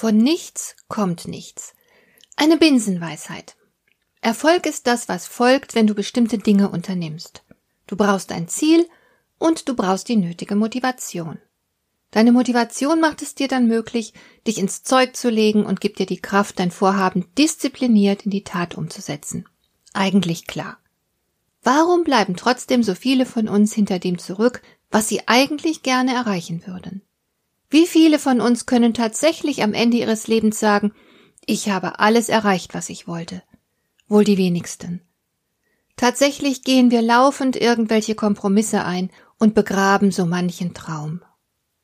Von nichts kommt nichts. Eine Binsenweisheit. Erfolg ist das, was folgt, wenn du bestimmte Dinge unternimmst. Du brauchst ein Ziel und du brauchst die nötige Motivation. Deine Motivation macht es dir dann möglich, dich ins Zeug zu legen und gibt dir die Kraft, dein Vorhaben diszipliniert in die Tat umzusetzen. Eigentlich klar. Warum bleiben trotzdem so viele von uns hinter dem zurück, was sie eigentlich gerne erreichen würden? Wie viele von uns können tatsächlich am Ende ihres Lebens sagen, ich habe alles erreicht, was ich wollte? Wohl die wenigsten. Tatsächlich gehen wir laufend irgendwelche Kompromisse ein und begraben so manchen Traum.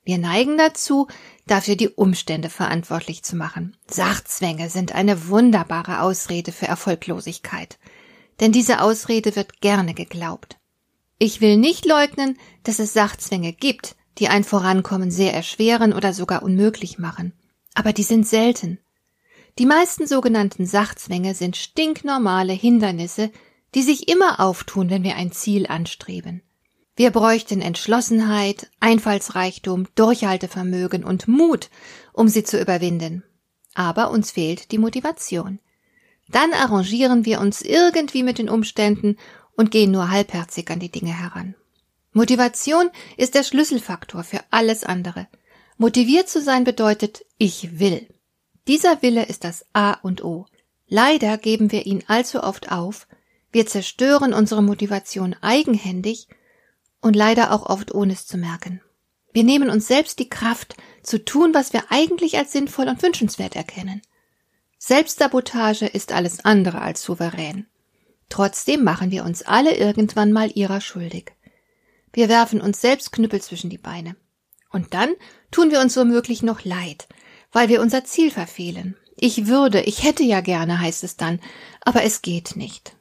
Wir neigen dazu, dafür die Umstände verantwortlich zu machen. Sachzwänge sind eine wunderbare Ausrede für Erfolglosigkeit. Denn diese Ausrede wird gerne geglaubt. Ich will nicht leugnen, dass es Sachzwänge gibt, die ein Vorankommen sehr erschweren oder sogar unmöglich machen. Aber die sind selten. Die meisten sogenannten Sachzwänge sind stinknormale Hindernisse, die sich immer auftun, wenn wir ein Ziel anstreben. Wir bräuchten Entschlossenheit, Einfallsreichtum, Durchhaltevermögen und Mut, um sie zu überwinden. Aber uns fehlt die Motivation. Dann arrangieren wir uns irgendwie mit den Umständen und gehen nur halbherzig an die Dinge heran. Motivation ist der Schlüsselfaktor für alles andere. Motiviert zu sein bedeutet, ich will. Dieser Wille ist das A und O. Leider geben wir ihn allzu oft auf, wir zerstören unsere Motivation eigenhändig und leider auch oft ohne es zu merken. Wir nehmen uns selbst die Kraft, zu tun, was wir eigentlich als sinnvoll und wünschenswert erkennen. Selbstsabotage ist alles andere als souverän. Trotzdem machen wir uns alle irgendwann mal ihrer schuldig. Wir werfen uns selbst Knüppel zwischen die Beine. Und dann tun wir uns womöglich noch leid, weil wir unser Ziel verfehlen. Ich würde, ich hätte ja gerne, heißt es dann, aber es geht nicht.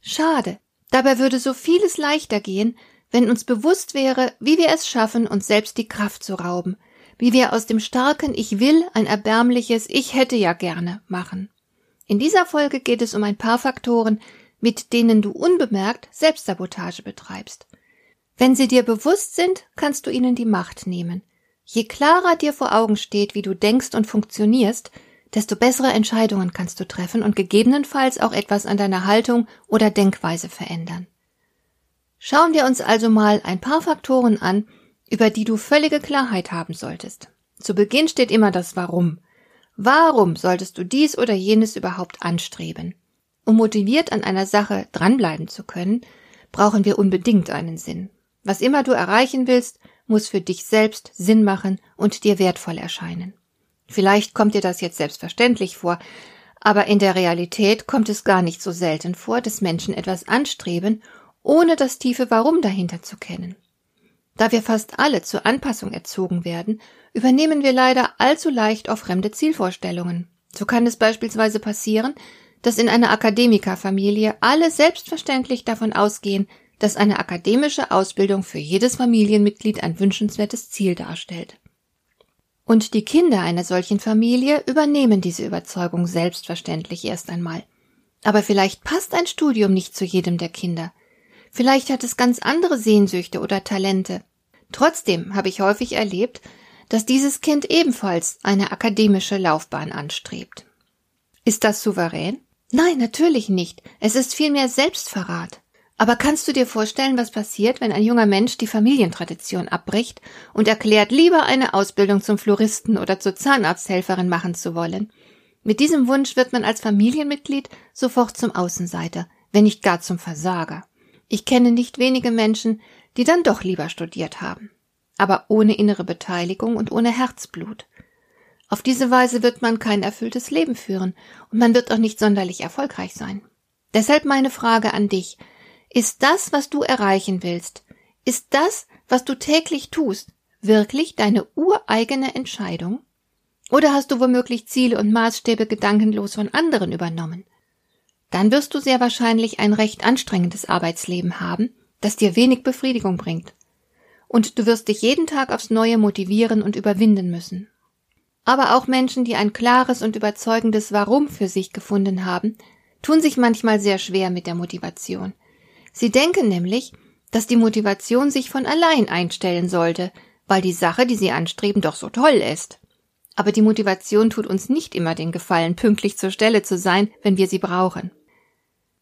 Schade. Dabei würde so vieles leichter gehen, wenn uns bewusst wäre, wie wir es schaffen, uns selbst die Kraft zu rauben, wie wir aus dem starken Ich will ein erbärmliches Ich hätte ja gerne machen. In dieser Folge geht es um ein paar Faktoren, mit denen du unbemerkt Selbstsabotage betreibst. Wenn sie dir bewusst sind, kannst du ihnen die Macht nehmen. Je klarer dir vor Augen steht, wie du denkst und funktionierst, desto bessere Entscheidungen kannst du treffen und gegebenenfalls auch etwas an deiner Haltung oder Denkweise verändern. Schauen wir uns also mal ein paar Faktoren an, über die du völlige Klarheit haben solltest. Zu Beginn steht immer das Warum. Warum solltest du dies oder jenes überhaupt anstreben? Um motiviert an einer Sache dranbleiben zu können, brauchen wir unbedingt einen Sinn. Was immer du erreichen willst, muss für dich selbst Sinn machen und dir wertvoll erscheinen. Vielleicht kommt dir das jetzt selbstverständlich vor, aber in der Realität kommt es gar nicht so selten vor, dass Menschen etwas anstreben, ohne das tiefe Warum dahinter zu kennen. Da wir fast alle zur Anpassung erzogen werden, übernehmen wir leider allzu leicht auch fremde Zielvorstellungen. So kann es beispielsweise passieren, dass in einer Akademikerfamilie alle selbstverständlich davon ausgehen, dass eine akademische Ausbildung für jedes Familienmitglied ein wünschenswertes Ziel darstellt. Und die Kinder einer solchen Familie übernehmen diese Überzeugung selbstverständlich erst einmal. Aber vielleicht passt ein Studium nicht zu jedem der Kinder. Vielleicht hat es ganz andere Sehnsüchte oder Talente. Trotzdem habe ich häufig erlebt, dass dieses Kind ebenfalls eine akademische Laufbahn anstrebt. Ist das souverän? Nein, natürlich nicht. Es ist vielmehr Selbstverrat. Aber kannst du dir vorstellen, was passiert, wenn ein junger Mensch die Familientradition abbricht und erklärt, lieber eine Ausbildung zum Floristen oder zur Zahnarzthelferin machen zu wollen? Mit diesem Wunsch wird man als Familienmitglied sofort zum Außenseiter, wenn nicht gar zum Versager. Ich kenne nicht wenige Menschen, die dann doch lieber studiert haben. Aber ohne innere Beteiligung und ohne Herzblut. Auf diese Weise wird man kein erfülltes Leben führen und man wird auch nicht sonderlich erfolgreich sein. Deshalb meine Frage an dich. Ist das, was du erreichen willst, ist das, was du täglich tust, wirklich deine ureigene Entscheidung? Oder hast du womöglich Ziele und Maßstäbe gedankenlos von anderen übernommen? Dann wirst du sehr wahrscheinlich ein recht anstrengendes Arbeitsleben haben, das dir wenig Befriedigung bringt. Und du wirst dich jeden Tag aufs Neue motivieren und überwinden müssen. Aber auch Menschen, die ein klares und überzeugendes Warum für sich gefunden haben, tun sich manchmal sehr schwer mit der Motivation. Sie denken nämlich, dass die Motivation sich von allein einstellen sollte, weil die Sache, die sie anstreben, doch so toll ist. Aber die Motivation tut uns nicht immer den Gefallen, pünktlich zur Stelle zu sein, wenn wir sie brauchen.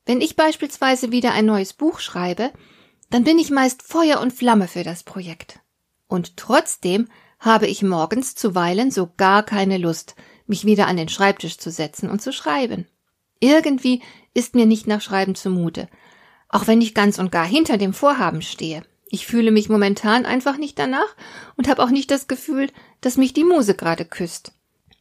Wenn ich beispielsweise wieder ein neues Buch schreibe, dann bin ich meist Feuer und Flamme für das Projekt. Und trotzdem habe ich morgens zuweilen so gar keine Lust, mich wieder an den Schreibtisch zu setzen und zu schreiben. Irgendwie ist mir nicht nach Schreiben zumute, auch wenn ich ganz und gar hinter dem Vorhaben stehe. Ich fühle mich momentan einfach nicht danach und habe auch nicht das Gefühl, dass mich die Muse gerade küsst.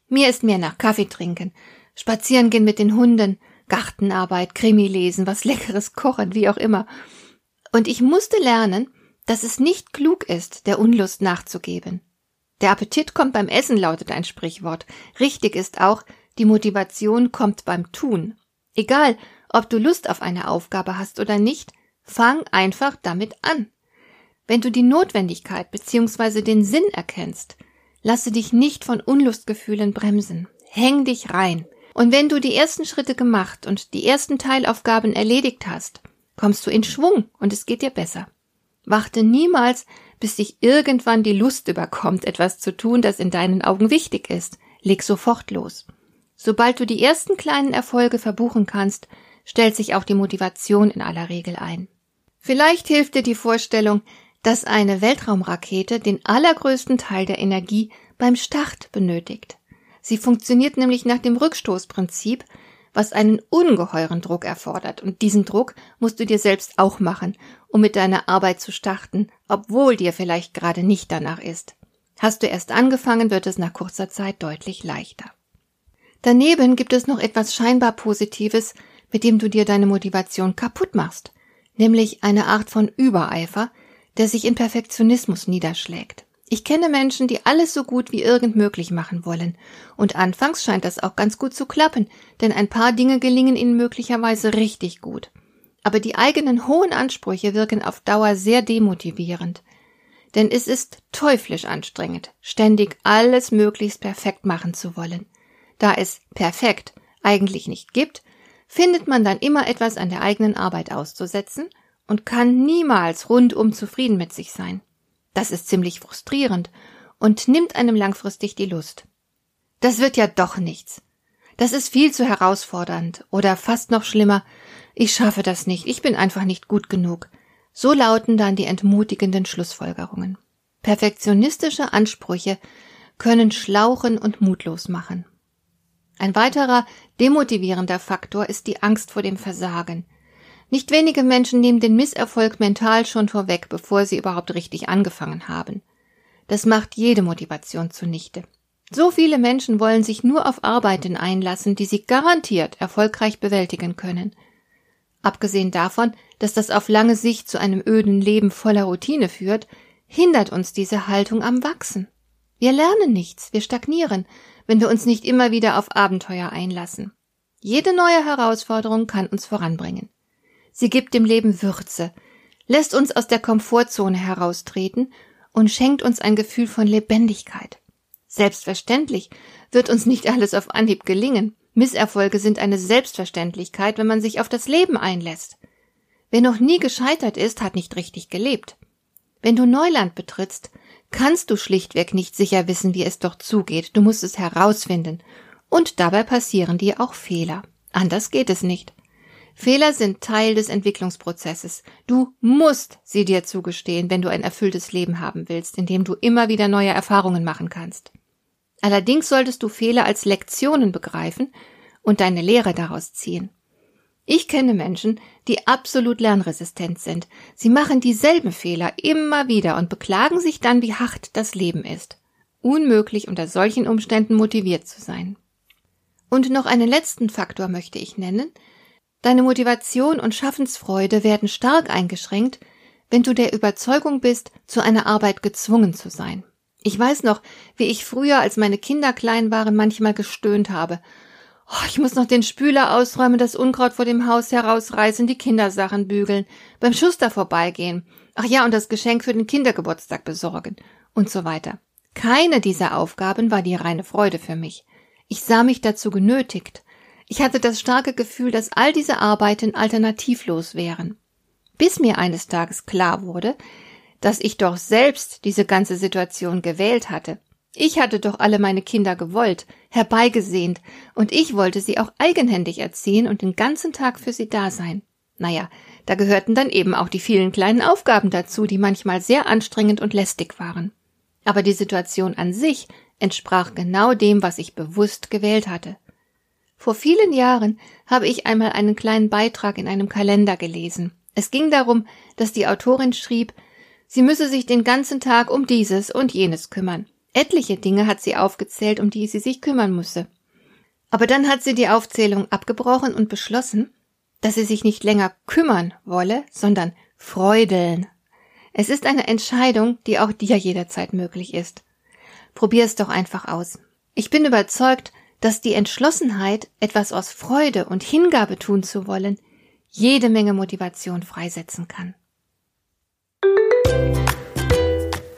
Mir ist mehr nach Kaffee trinken, spazieren gehen mit den Hunden, Gartenarbeit, Krimi lesen, was leckeres kochen, wie auch immer. Und ich musste lernen, dass es nicht klug ist, der Unlust nachzugeben. Der Appetit kommt beim Essen, lautet ein Sprichwort. Richtig ist auch, die Motivation kommt beim Tun. Egal, ob du Lust auf eine Aufgabe hast oder nicht, fang einfach damit an. Wenn du die Notwendigkeit bzw. den Sinn erkennst, lasse dich nicht von Unlustgefühlen bremsen. Häng dich rein. Und wenn du die ersten Schritte gemacht und die ersten Teilaufgaben erledigt hast, kommst du in Schwung und es geht dir besser. Warte niemals, bis dich irgendwann die Lust überkommt, etwas zu tun, das in deinen Augen wichtig ist. Leg sofort los. Sobald du die ersten kleinen Erfolge verbuchen kannst, stellt sich auch die Motivation in aller Regel ein. Vielleicht hilft dir die Vorstellung, dass eine Weltraumrakete den allergrößten Teil der Energie beim Start benötigt. Sie funktioniert nämlich nach dem Rückstoßprinzip, was einen ungeheuren Druck erfordert. Und diesen Druck musst du dir selbst auch machen, um mit deiner Arbeit zu starten, obwohl dir vielleicht gerade nicht danach ist. Hast du erst angefangen, wird es nach kurzer Zeit deutlich leichter. Daneben gibt es noch etwas scheinbar Positives, mit dem du dir deine Motivation kaputt machst, nämlich eine Art von Übereifer, der sich in Perfektionismus niederschlägt. Ich kenne Menschen, die alles so gut wie irgend möglich machen wollen. Und anfangs scheint das auch ganz gut zu klappen, denn ein paar Dinge gelingen ihnen möglicherweise richtig gut. Aber die eigenen hohen Ansprüche wirken auf Dauer sehr demotivierend. Denn es ist teuflisch anstrengend, ständig alles möglichst perfekt machen zu wollen. Da es perfekt eigentlich nicht gibt, findet man dann immer etwas an der eigenen Arbeit auszusetzen und kann niemals rundum zufrieden mit sich sein. Das ist ziemlich frustrierend und nimmt einem langfristig die Lust. Das wird ja doch nichts. Das ist viel zu herausfordernd oder fast noch schlimmer. Ich schaffe das nicht, ich bin einfach nicht gut genug. So lauten dann die entmutigenden Schlussfolgerungen. Perfektionistische Ansprüche können schlauchen und mutlos machen. Ein weiterer demotivierender Faktor ist die Angst vor dem Versagen. Nicht wenige Menschen nehmen den Misserfolg mental schon vorweg, bevor sie überhaupt richtig angefangen haben. Das macht jede Motivation zunichte. So viele Menschen wollen sich nur auf Arbeiten einlassen, die sie garantiert erfolgreich bewältigen können. Abgesehen davon, dass das auf lange Sicht zu einem öden Leben voller Routine führt, hindert uns diese Haltung am Wachsen. Wir lernen nichts, wir stagnieren, wenn wir uns nicht immer wieder auf Abenteuer einlassen. Jede neue Herausforderung kann uns voranbringen. Sie gibt dem Leben Würze, lässt uns aus der Komfortzone heraustreten und schenkt uns ein Gefühl von Lebendigkeit. Selbstverständlich wird uns nicht alles auf Anhieb gelingen. Misserfolge sind eine Selbstverständlichkeit, wenn man sich auf das Leben einlässt. Wer noch nie gescheitert ist, hat nicht richtig gelebt. Wenn du Neuland betrittst, kannst du schlichtweg nicht sicher wissen, wie es doch zugeht. Du musst es herausfinden. Und dabei passieren dir auch Fehler. Anders geht es nicht. Fehler sind Teil des Entwicklungsprozesses. Du musst sie dir zugestehen, wenn du ein erfülltes Leben haben willst, in dem du immer wieder neue Erfahrungen machen kannst. Allerdings solltest du Fehler als Lektionen begreifen und deine Lehre daraus ziehen. Ich kenne Menschen, die absolut lernresistent sind. Sie machen dieselben Fehler immer wieder und beklagen sich dann, wie hart das Leben ist. Unmöglich unter solchen Umständen motiviert zu sein. Und noch einen letzten Faktor möchte ich nennen, Deine Motivation und Schaffensfreude werden stark eingeschränkt, wenn du der Überzeugung bist, zu einer Arbeit gezwungen zu sein. Ich weiß noch, wie ich früher, als meine Kinder klein waren, manchmal gestöhnt habe. Oh, ich muss noch den Spüler ausräumen, das Unkraut vor dem Haus herausreißen, die Kindersachen bügeln, beim Schuster vorbeigehen. Ach ja, und das Geschenk für den Kindergeburtstag besorgen und so weiter. Keine dieser Aufgaben war die reine Freude für mich. Ich sah mich dazu genötigt. Ich hatte das starke Gefühl, dass all diese Arbeiten alternativlos wären. Bis mir eines Tages klar wurde, dass ich doch selbst diese ganze Situation gewählt hatte. Ich hatte doch alle meine Kinder gewollt, herbeigesehnt, und ich wollte sie auch eigenhändig erziehen und den ganzen Tag für sie da sein. Naja, da gehörten dann eben auch die vielen kleinen Aufgaben dazu, die manchmal sehr anstrengend und lästig waren. Aber die Situation an sich entsprach genau dem, was ich bewusst gewählt hatte. Vor vielen Jahren habe ich einmal einen kleinen Beitrag in einem Kalender gelesen. Es ging darum, dass die Autorin schrieb, sie müsse sich den ganzen Tag um dieses und jenes kümmern. Etliche Dinge hat sie aufgezählt, um die sie sich kümmern müsse. Aber dann hat sie die Aufzählung abgebrochen und beschlossen, dass sie sich nicht länger kümmern wolle, sondern freudeln. Es ist eine Entscheidung, die auch dir jederzeit möglich ist. Probier es doch einfach aus. Ich bin überzeugt, dass die Entschlossenheit, etwas aus Freude und Hingabe tun zu wollen, jede Menge Motivation freisetzen kann.